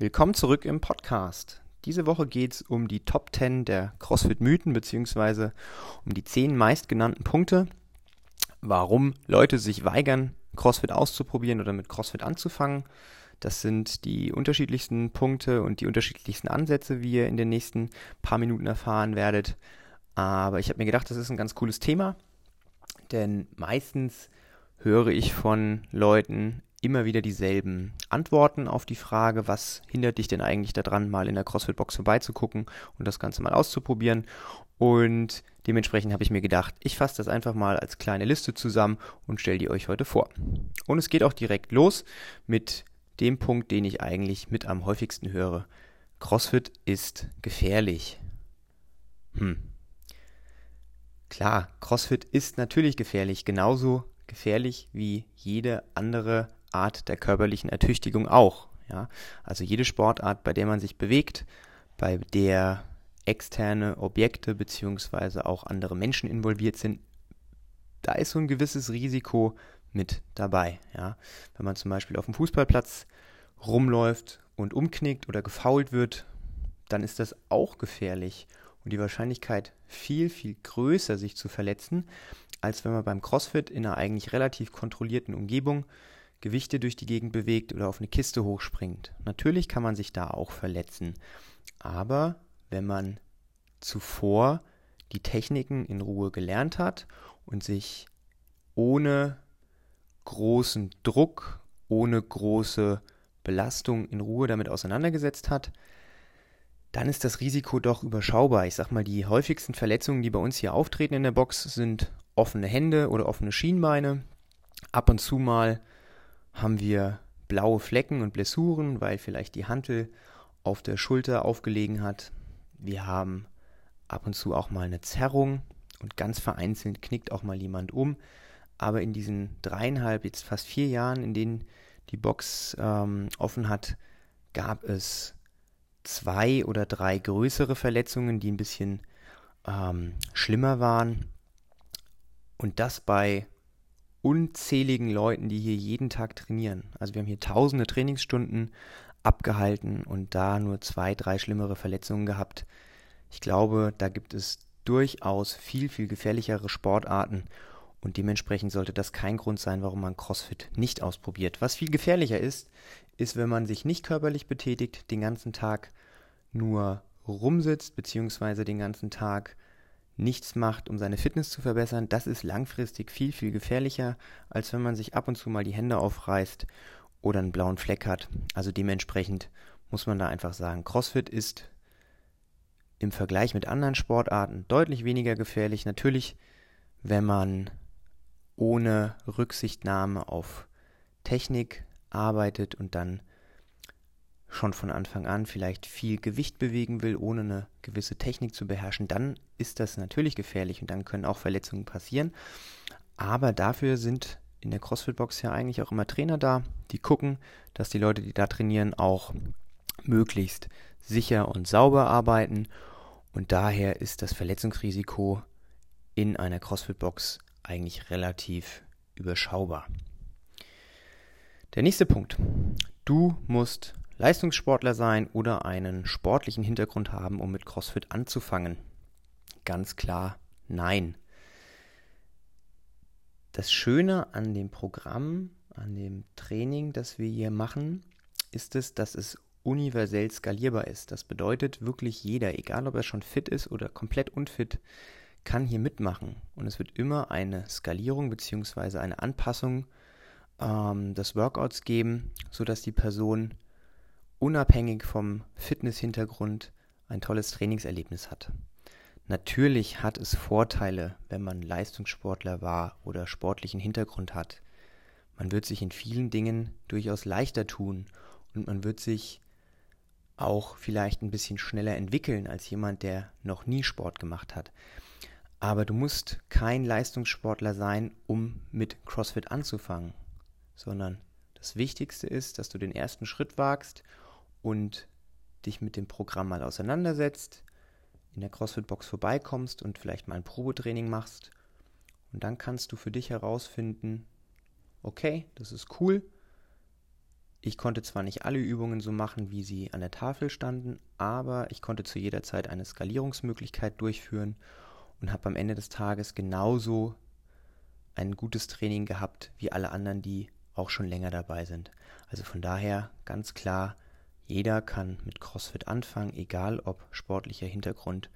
Willkommen zurück im Podcast. Diese Woche geht es um die Top 10 der CrossFit-Mythen beziehungsweise um die 10 meistgenannten Punkte, warum Leute sich weigern, CrossFit auszuprobieren oder mit CrossFit anzufangen. Das sind die unterschiedlichsten Punkte und die unterschiedlichsten Ansätze, wie ihr in den nächsten paar Minuten erfahren werdet. Aber ich habe mir gedacht, das ist ein ganz cooles Thema, denn meistens höre ich von Leuten immer wieder dieselben Antworten auf die Frage, was hindert dich denn eigentlich daran, mal in der CrossFit-Box vorbeizugucken und das Ganze mal auszuprobieren. Und dementsprechend habe ich mir gedacht, ich fasse das einfach mal als kleine Liste zusammen und stelle die euch heute vor. Und es geht auch direkt los mit dem Punkt, den ich eigentlich mit am häufigsten höre. CrossFit ist gefährlich. Hm. Klar, CrossFit ist natürlich gefährlich, genauso gefährlich wie jede andere Art der körperlichen Ertüchtigung auch. Ja? Also jede Sportart, bei der man sich bewegt, bei der externe Objekte bzw. auch andere Menschen involviert sind, da ist so ein gewisses Risiko mit dabei. Ja? Wenn man zum Beispiel auf dem Fußballplatz rumläuft und umknickt oder gefault wird, dann ist das auch gefährlich und die Wahrscheinlichkeit viel, viel größer, sich zu verletzen, als wenn man beim CrossFit in einer eigentlich relativ kontrollierten Umgebung Gewichte durch die Gegend bewegt oder auf eine Kiste hochspringt. Natürlich kann man sich da auch verletzen, aber wenn man zuvor die Techniken in Ruhe gelernt hat und sich ohne großen Druck, ohne große Belastung in Ruhe damit auseinandergesetzt hat, dann ist das Risiko doch überschaubar. Ich sag mal, die häufigsten Verletzungen, die bei uns hier auftreten in der Box, sind offene Hände oder offene Schienbeine. Ab und zu mal haben wir blaue Flecken und Blessuren, weil vielleicht die Hantel auf der Schulter aufgelegen hat. Wir haben ab und zu auch mal eine Zerrung und ganz vereinzelt knickt auch mal jemand um. Aber in diesen dreieinhalb, jetzt fast vier Jahren, in denen die Box ähm, offen hat, gab es zwei oder drei größere Verletzungen, die ein bisschen ähm, schlimmer waren. Und das bei unzähligen Leuten, die hier jeden Tag trainieren. Also wir haben hier tausende Trainingsstunden abgehalten und da nur zwei, drei schlimmere Verletzungen gehabt. Ich glaube, da gibt es durchaus viel, viel gefährlichere Sportarten und dementsprechend sollte das kein Grund sein, warum man CrossFit nicht ausprobiert. Was viel gefährlicher ist, ist, wenn man sich nicht körperlich betätigt, den ganzen Tag nur rumsitzt, beziehungsweise den ganzen Tag nichts macht, um seine Fitness zu verbessern, das ist langfristig viel, viel gefährlicher, als wenn man sich ab und zu mal die Hände aufreißt oder einen blauen Fleck hat. Also dementsprechend muss man da einfach sagen, CrossFit ist im Vergleich mit anderen Sportarten deutlich weniger gefährlich. Natürlich, wenn man ohne Rücksichtnahme auf Technik arbeitet und dann schon von Anfang an vielleicht viel Gewicht bewegen will, ohne eine gewisse Technik zu beherrschen, dann ist das natürlich gefährlich und dann können auch Verletzungen passieren. Aber dafür sind in der CrossFit-Box ja eigentlich auch immer Trainer da, die gucken, dass die Leute, die da trainieren, auch möglichst sicher und sauber arbeiten. Und daher ist das Verletzungsrisiko in einer CrossFit-Box eigentlich relativ überschaubar. Der nächste Punkt. Du musst Leistungssportler sein oder einen sportlichen Hintergrund haben, um mit CrossFit anzufangen? Ganz klar nein. Das Schöne an dem Programm, an dem Training, das wir hier machen, ist es, dass es universell skalierbar ist. Das bedeutet wirklich jeder, egal ob er schon fit ist oder komplett unfit, kann hier mitmachen. Und es wird immer eine Skalierung bzw. eine Anpassung ähm, des Workouts geben, sodass die Person unabhängig vom Fitness-Hintergrund ein tolles Trainingserlebnis hat. Natürlich hat es Vorteile, wenn man Leistungssportler war oder sportlichen Hintergrund hat. Man wird sich in vielen Dingen durchaus leichter tun und man wird sich auch vielleicht ein bisschen schneller entwickeln als jemand, der noch nie Sport gemacht hat. Aber du musst kein Leistungssportler sein, um mit CrossFit anzufangen, sondern das Wichtigste ist, dass du den ersten Schritt wagst und dich mit dem Programm mal auseinandersetzt, in der CrossFit-Box vorbeikommst und vielleicht mal ein Probetraining machst. Und dann kannst du für dich herausfinden, okay, das ist cool, Ich konnte zwar nicht alle Übungen so machen, wie sie an der Tafel standen, aber ich konnte zu jeder Zeit eine Skalierungsmöglichkeit durchführen und habe am Ende des Tages genauso ein gutes Training gehabt wie alle anderen, die auch schon länger dabei sind. Also von daher ganz klar, jeder kann mit CrossFit anfangen, egal ob sportlicher Hintergrund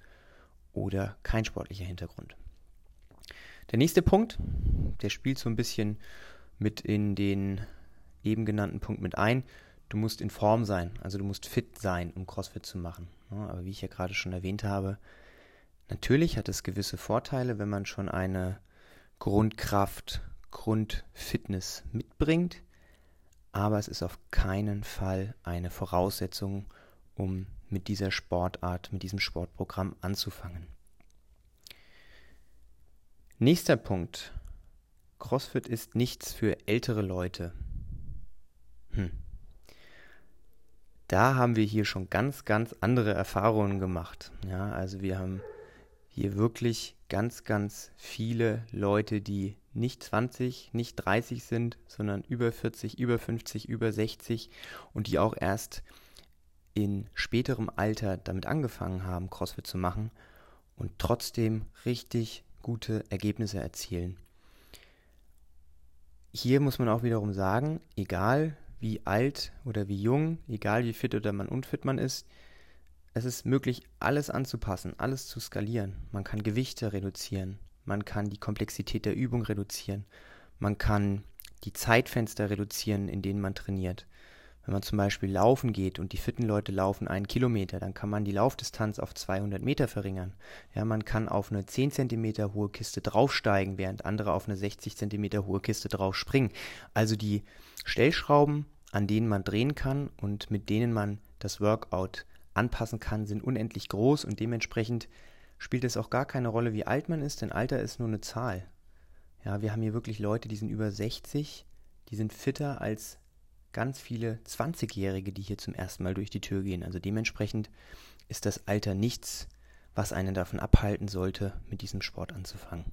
oder kein sportlicher Hintergrund. Der nächste Punkt, der spielt so ein bisschen mit in den eben genannten Punkt mit ein. Du musst in Form sein, also du musst fit sein, um CrossFit zu machen. Aber wie ich ja gerade schon erwähnt habe, natürlich hat es gewisse Vorteile, wenn man schon eine Grundkraft, Grundfitness mitbringt, aber es ist auf keinen Fall eine Voraussetzung, um mit dieser Sportart, mit diesem Sportprogramm anzufangen. Nächster Punkt. CrossFit ist nichts für ältere Leute. Hm. Da haben wir hier schon ganz, ganz andere Erfahrungen gemacht. Ja, also wir haben hier wirklich ganz, ganz viele Leute, die nicht 20, nicht 30 sind, sondern über 40, über 50, über 60 und die auch erst in späterem Alter damit angefangen haben, CrossFit zu machen und trotzdem richtig gute Ergebnisse erzielen. Hier muss man auch wiederum sagen, egal wie alt oder wie jung, egal wie fit oder man unfit man ist, es ist möglich, alles anzupassen, alles zu skalieren. Man kann Gewichte reduzieren, man kann die Komplexität der Übung reduzieren, man kann die Zeitfenster reduzieren, in denen man trainiert. Wenn man zum Beispiel laufen geht und die fitten Leute laufen einen Kilometer, dann kann man die Laufdistanz auf 200 Meter verringern. Ja, man kann auf eine 10 Zentimeter hohe Kiste draufsteigen, während andere auf eine 60 Zentimeter hohe Kiste drauf springen. Also die Stellschrauben, an denen man drehen kann und mit denen man das Workout anpassen kann, sind unendlich groß und dementsprechend spielt es auch gar keine Rolle, wie alt man ist, denn Alter ist nur eine Zahl. Ja, wir haben hier wirklich Leute, die sind über 60, die sind fitter als ganz viele 20-Jährige, die hier zum ersten Mal durch die Tür gehen. Also dementsprechend ist das Alter nichts, was einen davon abhalten sollte, mit diesem Sport anzufangen.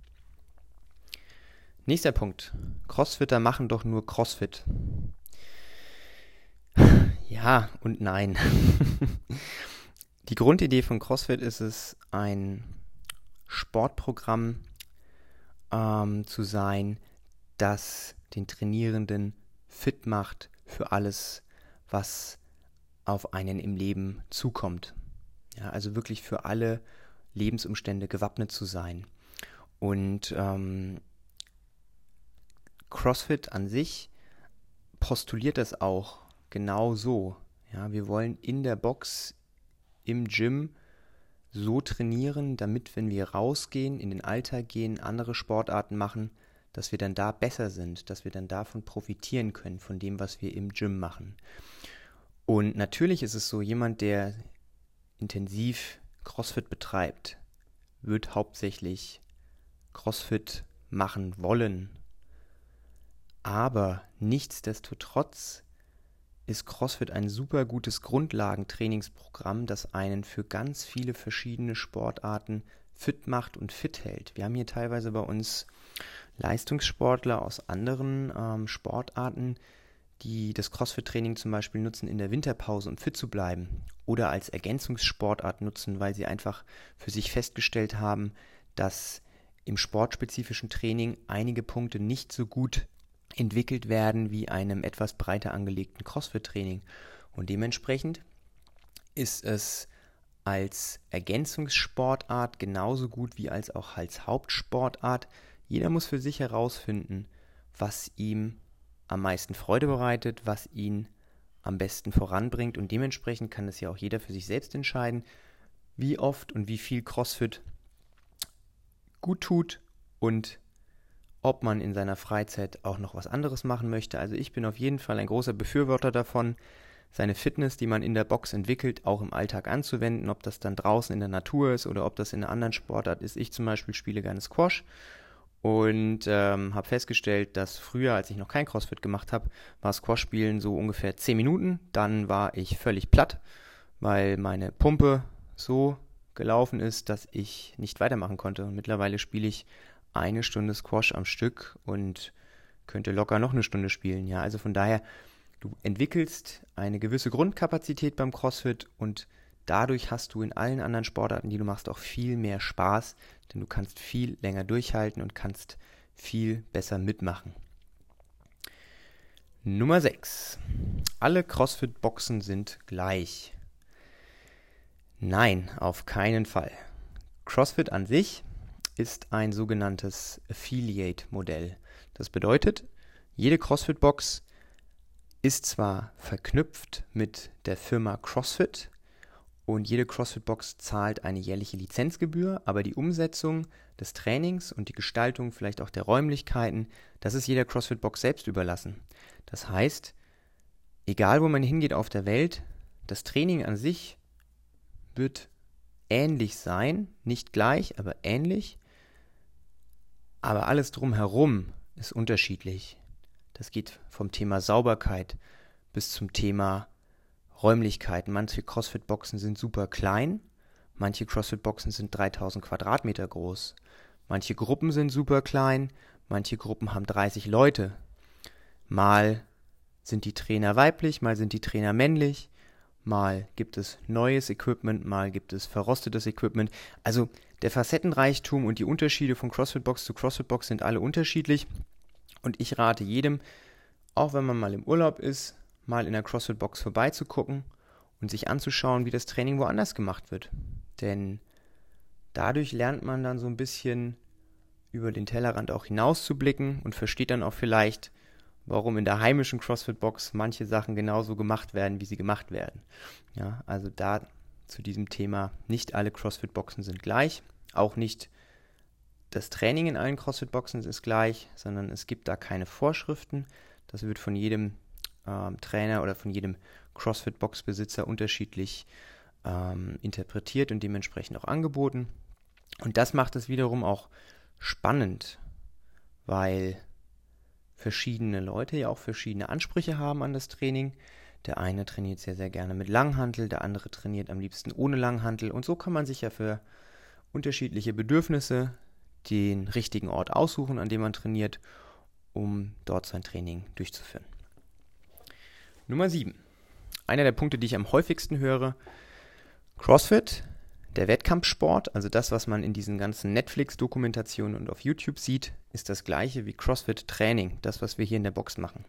Nächster Punkt. Crossfitter machen doch nur Crossfit. Ja und nein. Die Grundidee von CrossFit ist es, ein Sportprogramm ähm, zu sein, das den Trainierenden fit macht für alles, was auf einen im Leben zukommt. Ja, also wirklich für alle Lebensumstände gewappnet zu sein. Und ähm, CrossFit an sich postuliert das auch genau so. Ja, wir wollen in der Box, im Gym so trainieren, damit, wenn wir rausgehen, in den Alltag gehen, andere Sportarten machen, dass wir dann da besser sind, dass wir dann davon profitieren können, von dem, was wir im Gym machen. Und natürlich ist es so, jemand, der intensiv CrossFit betreibt, wird hauptsächlich CrossFit machen wollen. Aber nichtsdestotrotz ist CrossFit ein super gutes Grundlagentrainingsprogramm, das einen für ganz viele verschiedene Sportarten fit macht und fit hält. Wir haben hier teilweise bei uns Leistungssportler aus anderen ähm, Sportarten, die das CrossFit-Training zum Beispiel nutzen in der Winterpause, um fit zu bleiben, oder als Ergänzungssportart nutzen, weil sie einfach für sich festgestellt haben, dass im sportspezifischen Training einige Punkte nicht so gut entwickelt werden wie einem etwas breiter angelegten CrossFit-Training. Und dementsprechend ist es als Ergänzungssportart genauso gut wie als auch als Hauptsportart. Jeder muss für sich herausfinden, was ihm am meisten Freude bereitet, was ihn am besten voranbringt und dementsprechend kann es ja auch jeder für sich selbst entscheiden, wie oft und wie viel CrossFit gut tut und ob man in seiner Freizeit auch noch was anderes machen möchte. Also ich bin auf jeden Fall ein großer Befürworter davon, seine Fitness, die man in der Box entwickelt, auch im Alltag anzuwenden, ob das dann draußen in der Natur ist oder ob das in einer anderen Sportart ist. Ich zum Beispiel spiele gerne Squash und ähm, habe festgestellt, dass früher, als ich noch kein CrossFit gemacht habe, war Squash-Spielen so ungefähr 10 Minuten. Dann war ich völlig platt, weil meine Pumpe so gelaufen ist, dass ich nicht weitermachen konnte. Und mittlerweile spiele ich eine Stunde Squash am Stück und könnte locker noch eine Stunde spielen. Ja, also von daher Du entwickelst eine gewisse Grundkapazität beim CrossFit und dadurch hast du in allen anderen Sportarten, die du machst, auch viel mehr Spaß, denn du kannst viel länger durchhalten und kannst viel besser mitmachen. Nummer 6. Alle CrossFit-Boxen sind gleich. Nein, auf keinen Fall. CrossFit an sich ist ein sogenanntes Affiliate-Modell. Das bedeutet, jede CrossFit-Box ist zwar verknüpft mit der Firma CrossFit und jede CrossFit-Box zahlt eine jährliche Lizenzgebühr, aber die Umsetzung des Trainings und die Gestaltung vielleicht auch der Räumlichkeiten, das ist jeder CrossFit-Box selbst überlassen. Das heißt, egal wo man hingeht auf der Welt, das Training an sich wird ähnlich sein, nicht gleich, aber ähnlich, aber alles drumherum ist unterschiedlich. Das geht vom Thema Sauberkeit bis zum Thema Räumlichkeiten. Manche CrossFit-Boxen sind super klein, manche CrossFit-Boxen sind 3000 Quadratmeter groß, manche Gruppen sind super klein, manche Gruppen haben 30 Leute. Mal sind die Trainer weiblich, mal sind die Trainer männlich, mal gibt es neues Equipment, mal gibt es verrostetes Equipment. Also der Facettenreichtum und die Unterschiede von CrossFit Box zu CrossFit Box sind alle unterschiedlich. Und ich rate jedem, auch wenn man mal im Urlaub ist, mal in der CrossFit-Box vorbeizugucken und sich anzuschauen, wie das Training woanders gemacht wird. Denn dadurch lernt man dann so ein bisschen über den Tellerrand auch hinauszublicken und versteht dann auch vielleicht, warum in der heimischen CrossFit-Box manche Sachen genauso gemacht werden, wie sie gemacht werden. Ja, also da zu diesem Thema, nicht alle CrossFit-Boxen sind gleich, auch nicht das Training in allen CrossFit-Boxen ist gleich, sondern es gibt da keine Vorschriften. Das wird von jedem ähm, Trainer oder von jedem CrossFit-Box-Besitzer unterschiedlich ähm, interpretiert und dementsprechend auch angeboten. Und das macht es wiederum auch spannend, weil verschiedene Leute ja auch verschiedene Ansprüche haben an das Training. Der eine trainiert sehr, sehr gerne mit Langhantel, der andere trainiert am liebsten ohne Langhantel. Und so kann man sich ja für unterschiedliche Bedürfnisse den richtigen Ort aussuchen, an dem man trainiert, um dort sein Training durchzuführen. Nummer 7. Einer der Punkte, die ich am häufigsten höre, CrossFit, der Wettkampfsport, also das, was man in diesen ganzen Netflix-Dokumentationen und auf YouTube sieht, ist das gleiche wie CrossFit-Training, das, was wir hier in der Box machen.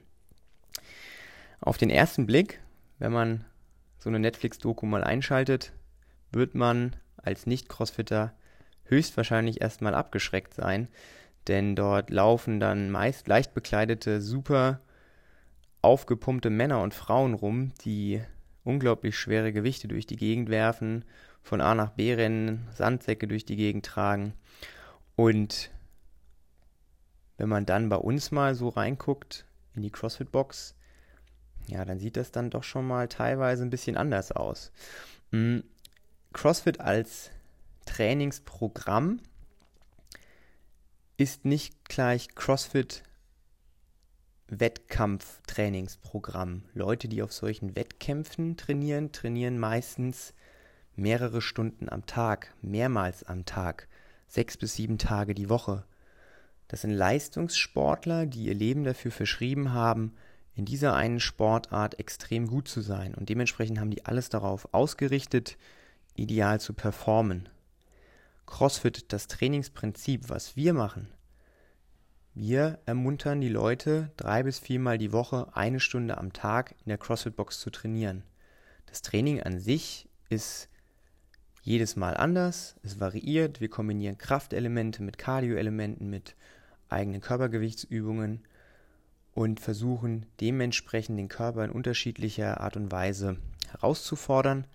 Auf den ersten Blick, wenn man so eine Netflix-Doku mal einschaltet, wird man als Nicht-Crossfitter höchstwahrscheinlich erstmal abgeschreckt sein, denn dort laufen dann meist leicht bekleidete, super aufgepumpte Männer und Frauen rum, die unglaublich schwere Gewichte durch die Gegend werfen, von A nach B rennen, Sandsäcke durch die Gegend tragen. Und wenn man dann bei uns mal so reinguckt in die CrossFit-Box, ja, dann sieht das dann doch schon mal teilweise ein bisschen anders aus. Hm, CrossFit als Trainingsprogramm ist nicht gleich CrossFit Wettkampftrainingsprogramm. Leute, die auf solchen Wettkämpfen trainieren, trainieren meistens mehrere Stunden am Tag, mehrmals am Tag, sechs bis sieben Tage die Woche. Das sind Leistungssportler, die ihr Leben dafür verschrieben haben, in dieser einen Sportart extrem gut zu sein. Und dementsprechend haben die alles darauf ausgerichtet, ideal zu performen. CrossFit, das Trainingsprinzip, was wir machen, wir ermuntern die Leute, drei bis viermal die Woche eine Stunde am Tag in der CrossFit-Box zu trainieren. Das Training an sich ist jedes Mal anders, es variiert, wir kombinieren Kraftelemente mit Cardio-Elementen, mit eigenen Körpergewichtsübungen und versuchen dementsprechend den Körper in unterschiedlicher Art und Weise herauszufordern.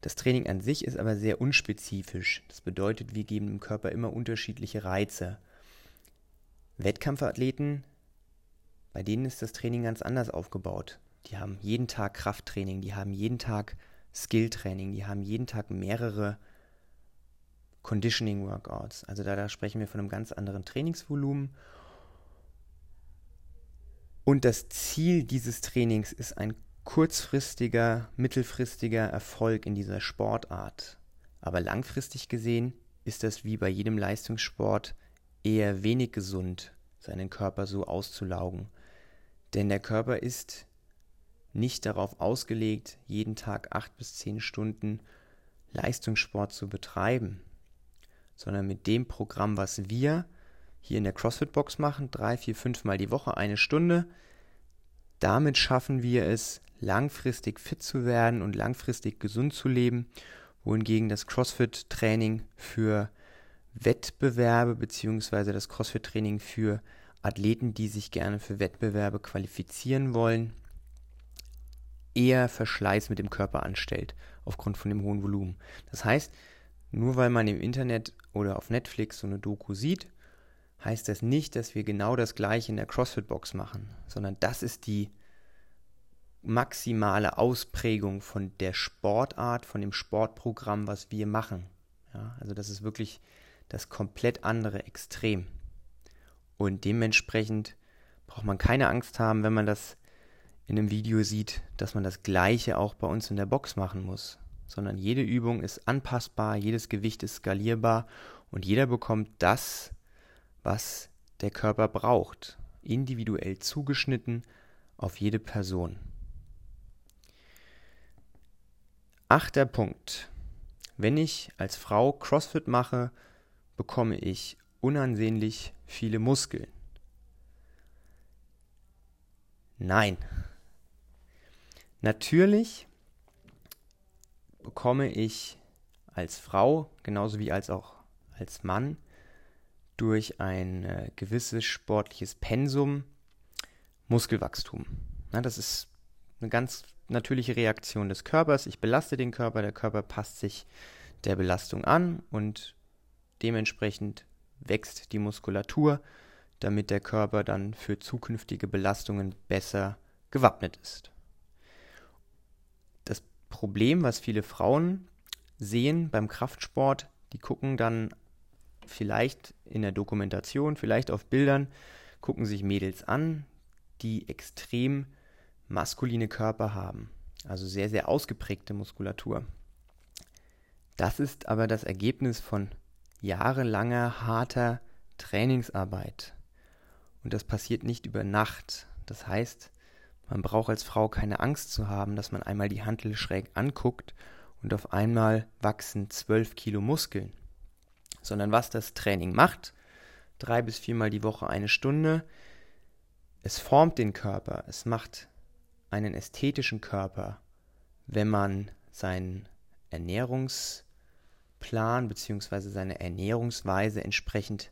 Das Training an sich ist aber sehr unspezifisch. Das bedeutet, wir geben dem Körper immer unterschiedliche Reize. Wettkampfathleten, bei denen ist das Training ganz anders aufgebaut. Die haben jeden Tag Krafttraining, die haben jeden Tag Skilltraining, die haben jeden Tag mehrere Conditioning Workouts. Also da, da sprechen wir von einem ganz anderen Trainingsvolumen. Und das Ziel dieses Trainings ist ein kurzfristiger, mittelfristiger Erfolg in dieser Sportart. Aber langfristig gesehen ist das wie bei jedem Leistungssport eher wenig gesund, seinen Körper so auszulaugen. Denn der Körper ist nicht darauf ausgelegt, jeden Tag acht bis zehn Stunden Leistungssport zu betreiben, sondern mit dem Programm, was wir hier in der CrossFit-Box machen, drei, vier, fünf Mal die Woche, eine Stunde, damit schaffen wir es, langfristig fit zu werden und langfristig gesund zu leben, wohingegen das CrossFit-Training für Wettbewerbe bzw. das CrossFit-Training für Athleten, die sich gerne für Wettbewerbe qualifizieren wollen, eher Verschleiß mit dem Körper anstellt, aufgrund von dem hohen Volumen. Das heißt, nur weil man im Internet oder auf Netflix so eine Doku sieht, heißt das nicht, dass wir genau das gleiche in der CrossFit-Box machen, sondern das ist die maximale Ausprägung von der Sportart, von dem Sportprogramm, was wir machen. Ja, also das ist wirklich das komplett andere Extrem. Und dementsprechend braucht man keine Angst haben, wenn man das in einem Video sieht, dass man das gleiche auch bei uns in der Box machen muss, sondern jede Übung ist anpassbar, jedes Gewicht ist skalierbar und jeder bekommt das, was der Körper braucht, individuell zugeschnitten auf jede Person. Achter Punkt. Wenn ich als Frau CrossFit mache, bekomme ich unansehnlich viele Muskeln. Nein. Natürlich bekomme ich als Frau, genauso wie als auch als Mann, durch ein äh, gewisses sportliches Pensum Muskelwachstum. Na, das ist eine ganz natürliche Reaktion des Körpers. Ich belaste den Körper, der Körper passt sich der Belastung an und dementsprechend wächst die Muskulatur, damit der Körper dann für zukünftige Belastungen besser gewappnet ist. Das Problem, was viele Frauen sehen beim Kraftsport, die gucken dann vielleicht in der Dokumentation, vielleicht auf Bildern, gucken sich Mädels an, die extrem maskuline Körper haben, also sehr, sehr ausgeprägte Muskulatur. Das ist aber das Ergebnis von jahrelanger harter Trainingsarbeit. Und das passiert nicht über Nacht. Das heißt, man braucht als Frau keine Angst zu haben, dass man einmal die Hantel schräg anguckt und auf einmal wachsen 12 Kilo Muskeln. Sondern was das Training macht, drei bis viermal die Woche eine Stunde, es formt den Körper, es macht einen ästhetischen Körper, wenn man seinen Ernährungsplan bzw. seine Ernährungsweise entsprechend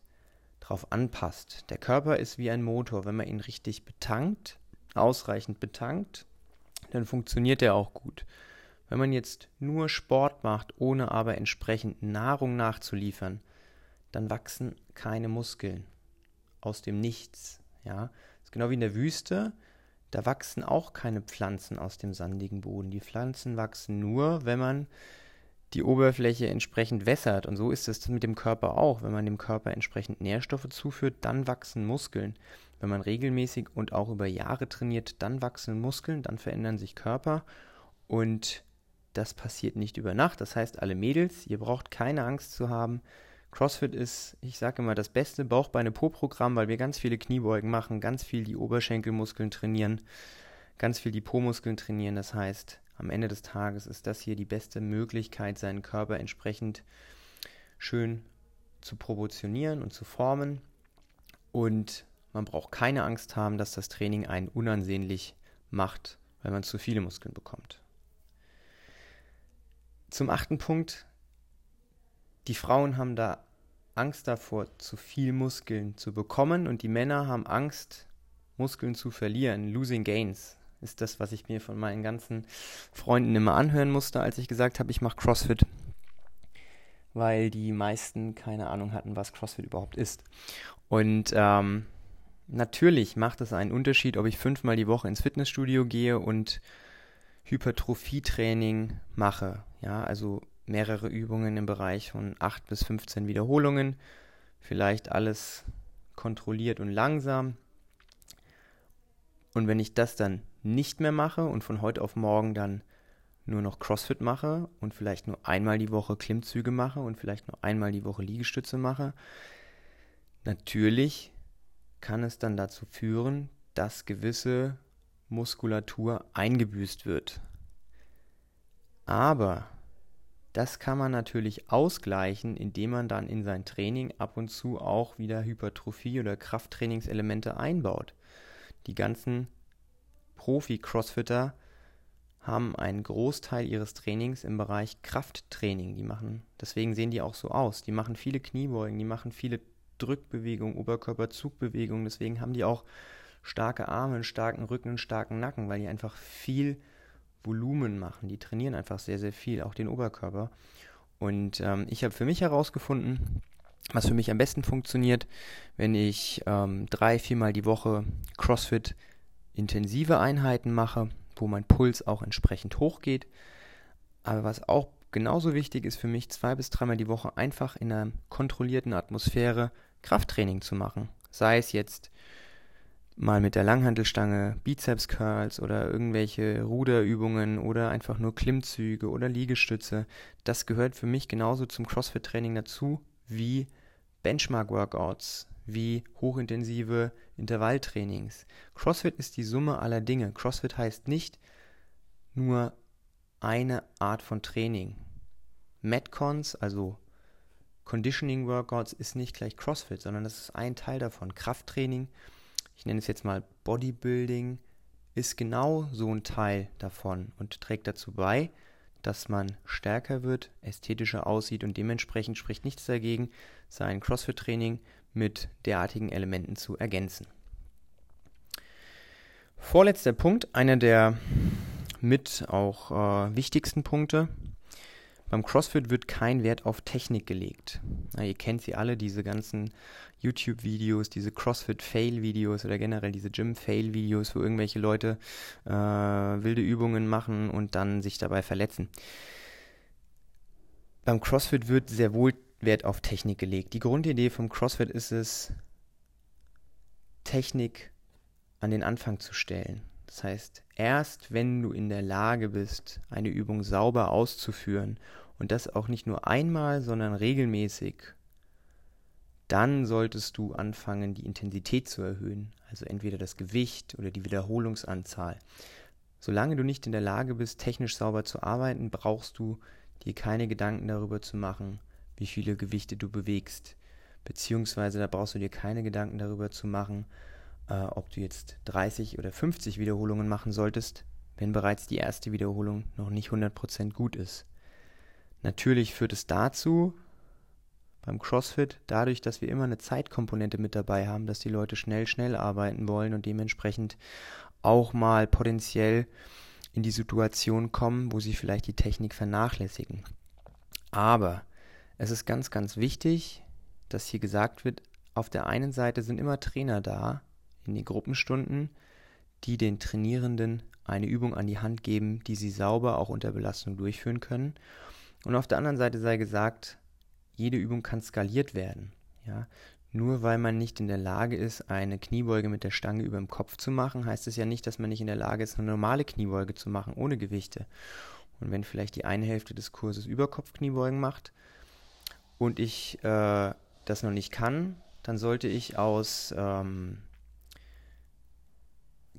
darauf anpasst. Der Körper ist wie ein Motor. Wenn man ihn richtig betankt, ausreichend betankt, dann funktioniert er auch gut. Wenn man jetzt nur Sport macht, ohne aber entsprechend Nahrung nachzuliefern, dann wachsen keine Muskeln aus dem Nichts. Ja, das ist genau wie in der Wüste. Da wachsen auch keine Pflanzen aus dem sandigen Boden. Die Pflanzen wachsen nur, wenn man die Oberfläche entsprechend wässert. Und so ist es mit dem Körper auch. Wenn man dem Körper entsprechend Nährstoffe zuführt, dann wachsen Muskeln. Wenn man regelmäßig und auch über Jahre trainiert, dann wachsen Muskeln, dann verändern sich Körper. Und das passiert nicht über Nacht. Das heißt, alle Mädels, ihr braucht keine Angst zu haben, CrossFit ist, ich sage immer, das beste Bauchbeine-Po-Programm, weil wir ganz viele Kniebeugen machen, ganz viel die Oberschenkelmuskeln trainieren, ganz viel die Po-Muskeln trainieren. Das heißt, am Ende des Tages ist das hier die beste Möglichkeit, seinen Körper entsprechend schön zu proportionieren und zu formen. Und man braucht keine Angst haben, dass das Training einen unansehnlich macht, weil man zu viele Muskeln bekommt. Zum achten Punkt, die Frauen haben da Angst davor, zu viel Muskeln zu bekommen und die Männer haben Angst, Muskeln zu verlieren. Losing Gains ist das, was ich mir von meinen ganzen Freunden immer anhören musste, als ich gesagt habe, ich mache CrossFit, weil die meisten keine Ahnung hatten, was CrossFit überhaupt ist. Und ähm, natürlich macht es einen Unterschied, ob ich fünfmal die Woche ins Fitnessstudio gehe und Hypertrophietraining mache. Ja, also mehrere Übungen im Bereich von 8 bis 15 Wiederholungen. Vielleicht alles kontrolliert und langsam. Und wenn ich das dann nicht mehr mache und von heute auf morgen dann nur noch CrossFit mache und vielleicht nur einmal die Woche Klimmzüge mache und vielleicht nur einmal die Woche Liegestütze mache, natürlich kann es dann dazu führen, dass gewisse Muskulatur eingebüßt wird. Aber das kann man natürlich ausgleichen, indem man dann in sein Training ab und zu auch wieder Hypertrophie oder Krafttrainingselemente einbaut. Die ganzen Profi-Crossfitter haben einen Großteil ihres Trainings im Bereich Krafttraining. Die machen, deswegen sehen die auch so aus. Die machen viele Kniebeugen, die machen viele Drückbewegungen, Oberkörperzugbewegungen. Deswegen haben die auch starke Arme, einen starken Rücken, einen starken Nacken, weil die einfach viel Volumen machen. Die trainieren einfach sehr, sehr viel, auch den Oberkörper. Und ähm, ich habe für mich herausgefunden, was für mich am besten funktioniert, wenn ich ähm, drei, viermal die Woche CrossFit intensive Einheiten mache, wo mein Puls auch entsprechend hochgeht. Aber was auch genauso wichtig ist für mich, zwei bis dreimal die Woche einfach in einer kontrollierten Atmosphäre Krafttraining zu machen. Sei es jetzt mal mit der Langhantelstange Bizeps Curls oder irgendwelche Ruderübungen oder einfach nur Klimmzüge oder Liegestütze. Das gehört für mich genauso zum CrossFit Training dazu wie Benchmark Workouts, wie hochintensive Intervalltrainings. CrossFit ist die Summe aller Dinge. CrossFit heißt nicht nur eine Art von Training. Metcons, also Conditioning Workouts, ist nicht gleich CrossFit, sondern das ist ein Teil davon. Krafttraining, ich nenne es jetzt mal Bodybuilding, ist genau so ein Teil davon und trägt dazu bei, dass man stärker wird, ästhetischer aussieht und dementsprechend spricht nichts dagegen, sein CrossFit-Training mit derartigen Elementen zu ergänzen. Vorletzter Punkt, einer der mit auch äh, wichtigsten Punkte. Beim CrossFit wird kein Wert auf Technik gelegt. Na, ihr kennt sie alle, diese ganzen YouTube-Videos, diese CrossFit-Fail-Videos oder generell diese Gym-Fail-Videos, wo irgendwelche Leute äh, wilde Übungen machen und dann sich dabei verletzen. Beim CrossFit wird sehr wohl Wert auf Technik gelegt. Die Grundidee vom CrossFit ist es, Technik an den Anfang zu stellen. Das heißt, erst wenn du in der Lage bist, eine Übung sauber auszuführen und das auch nicht nur einmal, sondern regelmäßig, dann solltest du anfangen, die Intensität zu erhöhen, also entweder das Gewicht oder die Wiederholungsanzahl. Solange du nicht in der Lage bist, technisch sauber zu arbeiten, brauchst du dir keine Gedanken darüber zu machen, wie viele Gewichte du bewegst. Beziehungsweise da brauchst du dir keine Gedanken darüber zu machen, äh, ob du jetzt 30 oder 50 Wiederholungen machen solltest, wenn bereits die erste Wiederholung noch nicht 100% gut ist. Natürlich führt es dazu, beim CrossFit, dadurch, dass wir immer eine Zeitkomponente mit dabei haben, dass die Leute schnell, schnell arbeiten wollen und dementsprechend auch mal potenziell in die Situation kommen, wo sie vielleicht die Technik vernachlässigen. Aber es ist ganz, ganz wichtig, dass hier gesagt wird, auf der einen Seite sind immer Trainer da in den Gruppenstunden, die den Trainierenden eine Übung an die Hand geben, die sie sauber auch unter Belastung durchführen können. Und auf der anderen Seite sei gesagt, jede Übung kann skaliert werden. Ja? Nur weil man nicht in der Lage ist, eine Kniebeuge mit der Stange über dem Kopf zu machen, heißt es ja nicht, dass man nicht in der Lage ist, eine normale Kniebeuge zu machen, ohne Gewichte. Und wenn vielleicht die eine Hälfte des Kurses Überkopfkniebeugen macht und ich äh, das noch nicht kann, dann sollte ich aus ähm,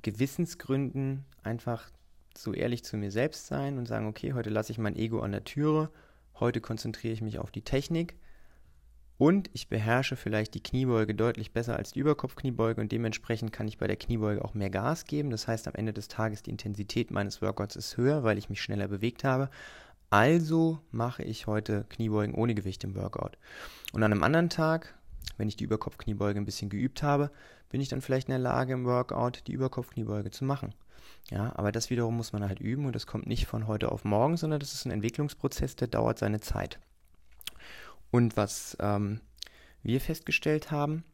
Gewissensgründen einfach so ehrlich zu mir selbst sein und sagen, okay, heute lasse ich mein Ego an der Türe, heute konzentriere ich mich auf die Technik und ich beherrsche vielleicht die Kniebeuge deutlich besser als die Überkopfkniebeuge und dementsprechend kann ich bei der Kniebeuge auch mehr Gas geben. Das heißt, am Ende des Tages die Intensität meines Workouts ist höher, weil ich mich schneller bewegt habe. Also mache ich heute Kniebeugen ohne Gewicht im Workout. Und an einem anderen Tag, wenn ich die Überkopfkniebeuge ein bisschen geübt habe, bin ich dann vielleicht in der Lage im Workout die Überkopfkniebeuge zu machen. Ja, aber das wiederum muss man halt üben und das kommt nicht von heute auf morgen, sondern das ist ein Entwicklungsprozess, der dauert seine Zeit. Und was ähm, wir festgestellt haben,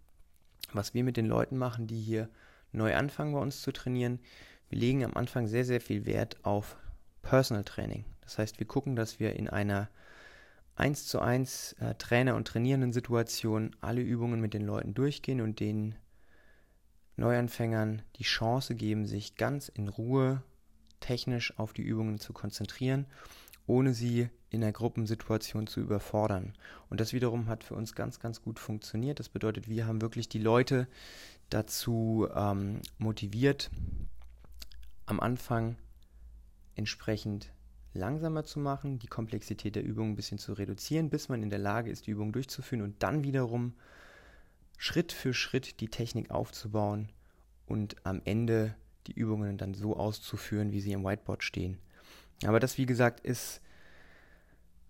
was wir mit den Leuten machen, die hier neu anfangen bei uns zu trainieren, wir legen am Anfang sehr, sehr viel Wert auf Personal Training. Das heißt, wir gucken, dass wir in einer 1 zu 1 äh, Trainer- und trainierenden Situation alle Übungen mit den Leuten durchgehen und den Neuanfängern die Chance geben, sich ganz in Ruhe technisch auf die Übungen zu konzentrieren, ohne sie in der Gruppensituation zu überfordern. Und das wiederum hat für uns ganz, ganz gut funktioniert. Das bedeutet, wir haben wirklich die Leute dazu ähm, motiviert, am Anfang entsprechend langsamer zu machen, die Komplexität der Übung ein bisschen zu reduzieren, bis man in der Lage ist, die Übung durchzuführen und dann wiederum Schritt für Schritt die Technik aufzubauen und am Ende die Übungen dann so auszuführen, wie sie im Whiteboard stehen. Aber das, wie gesagt, ist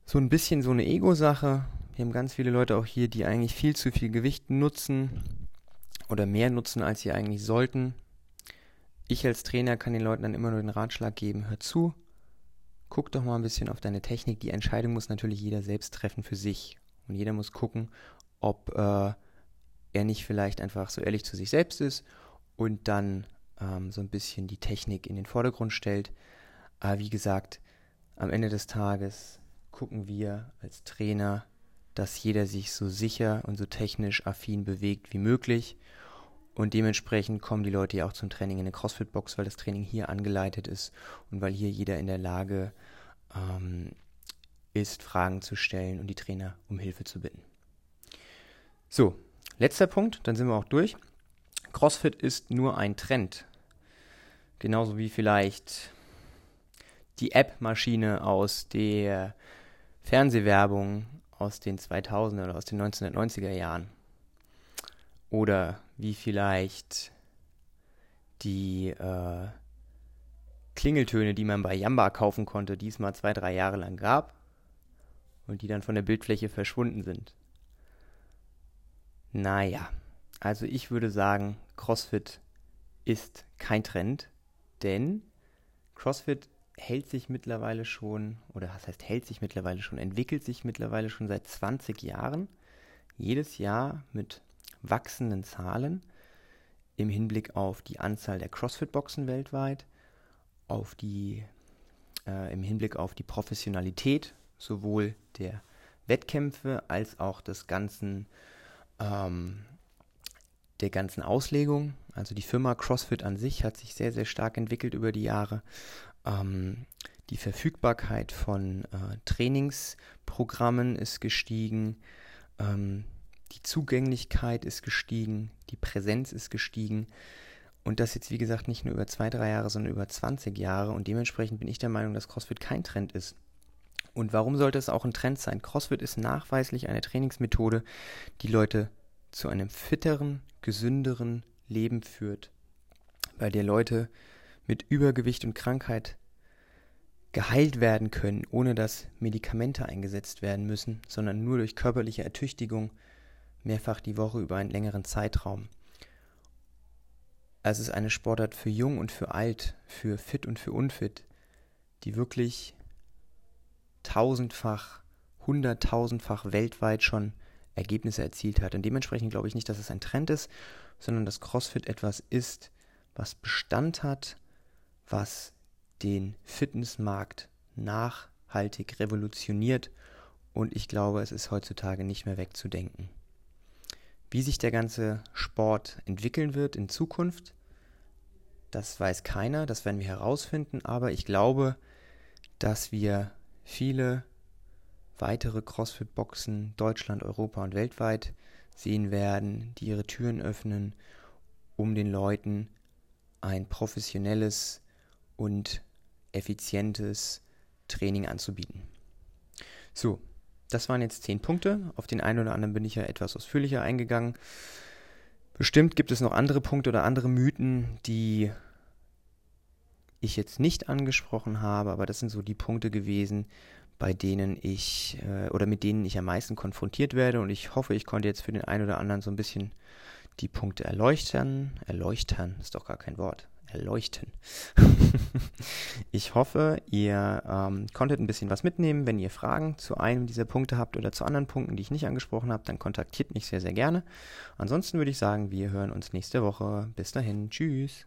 so ein bisschen so eine Ego-Sache. Wir haben ganz viele Leute auch hier, die eigentlich viel zu viel Gewicht nutzen oder mehr nutzen, als sie eigentlich sollten. Ich als Trainer kann den Leuten dann immer nur den Ratschlag geben, hör zu, guck doch mal ein bisschen auf deine Technik. Die Entscheidung muss natürlich jeder selbst treffen für sich. Und jeder muss gucken, ob äh, er nicht vielleicht einfach so ehrlich zu sich selbst ist und dann ähm, so ein bisschen die Technik in den Vordergrund stellt. Aber wie gesagt, am Ende des Tages gucken wir als Trainer, dass jeder sich so sicher und so technisch affin bewegt wie möglich. Und dementsprechend kommen die Leute ja auch zum Training in eine CrossFit-Box, weil das Training hier angeleitet ist und weil hier jeder in der Lage ähm, ist, Fragen zu stellen und die Trainer um Hilfe zu bitten. So, letzter Punkt, dann sind wir auch durch. CrossFit ist nur ein Trend. Genauso wie vielleicht die App-Maschine aus der Fernsehwerbung aus den 2000er oder aus den 1990er Jahren. Oder wie vielleicht die äh, Klingeltöne, die man bei Yamba kaufen konnte, diesmal zwei, drei Jahre lang gab und die dann von der Bildfläche verschwunden sind. Naja, also ich würde sagen, CrossFit ist kein Trend, denn CrossFit hält sich mittlerweile schon, oder was heißt hält sich mittlerweile schon, entwickelt sich mittlerweile schon seit 20 Jahren, jedes Jahr mit wachsenden Zahlen im Hinblick auf die Anzahl der CrossFit-Boxen weltweit, auf die, äh, im Hinblick auf die Professionalität sowohl der Wettkämpfe als auch des ganzen, ähm, der ganzen Auslegung. Also die Firma CrossFit an sich hat sich sehr, sehr stark entwickelt über die Jahre ähm, die Verfügbarkeit von äh, Trainingsprogrammen ist gestiegen, ähm, die Zugänglichkeit ist gestiegen, die Präsenz ist gestiegen. Und das jetzt, wie gesagt, nicht nur über zwei, drei Jahre, sondern über 20 Jahre. Und dementsprechend bin ich der Meinung, dass CrossFit kein Trend ist. Und warum sollte es auch ein Trend sein? CrossFit ist nachweislich eine Trainingsmethode, die Leute zu einem fitteren, gesünderen Leben führt, bei der Leute mit Übergewicht und Krankheit geheilt werden können, ohne dass Medikamente eingesetzt werden müssen, sondern nur durch körperliche Ertüchtigung mehrfach die Woche über einen längeren Zeitraum. Also es ist eine Sportart für jung und für alt, für fit und für unfit, die wirklich tausendfach, hunderttausendfach weltweit schon Ergebnisse erzielt hat. Und dementsprechend glaube ich nicht, dass es ein Trend ist, sondern dass CrossFit etwas ist, was Bestand hat, was den Fitnessmarkt nachhaltig revolutioniert und ich glaube, es ist heutzutage nicht mehr wegzudenken. Wie sich der ganze Sport entwickeln wird in Zukunft, das weiß keiner, das werden wir herausfinden, aber ich glaube, dass wir viele weitere CrossFit-Boxen Deutschland, Europa und weltweit sehen werden, die ihre Türen öffnen, um den Leuten ein professionelles und effizientes Training anzubieten. So, das waren jetzt zehn Punkte. Auf den einen oder anderen bin ich ja etwas ausführlicher eingegangen. Bestimmt gibt es noch andere Punkte oder andere Mythen, die ich jetzt nicht angesprochen habe, aber das sind so die Punkte gewesen, bei denen ich äh, oder mit denen ich am meisten konfrontiert werde und ich hoffe, ich konnte jetzt für den einen oder anderen so ein bisschen die Punkte erleuchten. Erleuchten ist doch gar kein Wort erleuchten. ich hoffe, ihr ähm, konntet ein bisschen was mitnehmen. Wenn ihr Fragen zu einem dieser Punkte habt oder zu anderen Punkten, die ich nicht angesprochen habe, dann kontaktiert mich sehr, sehr gerne. Ansonsten würde ich sagen, wir hören uns nächste Woche. Bis dahin, tschüss.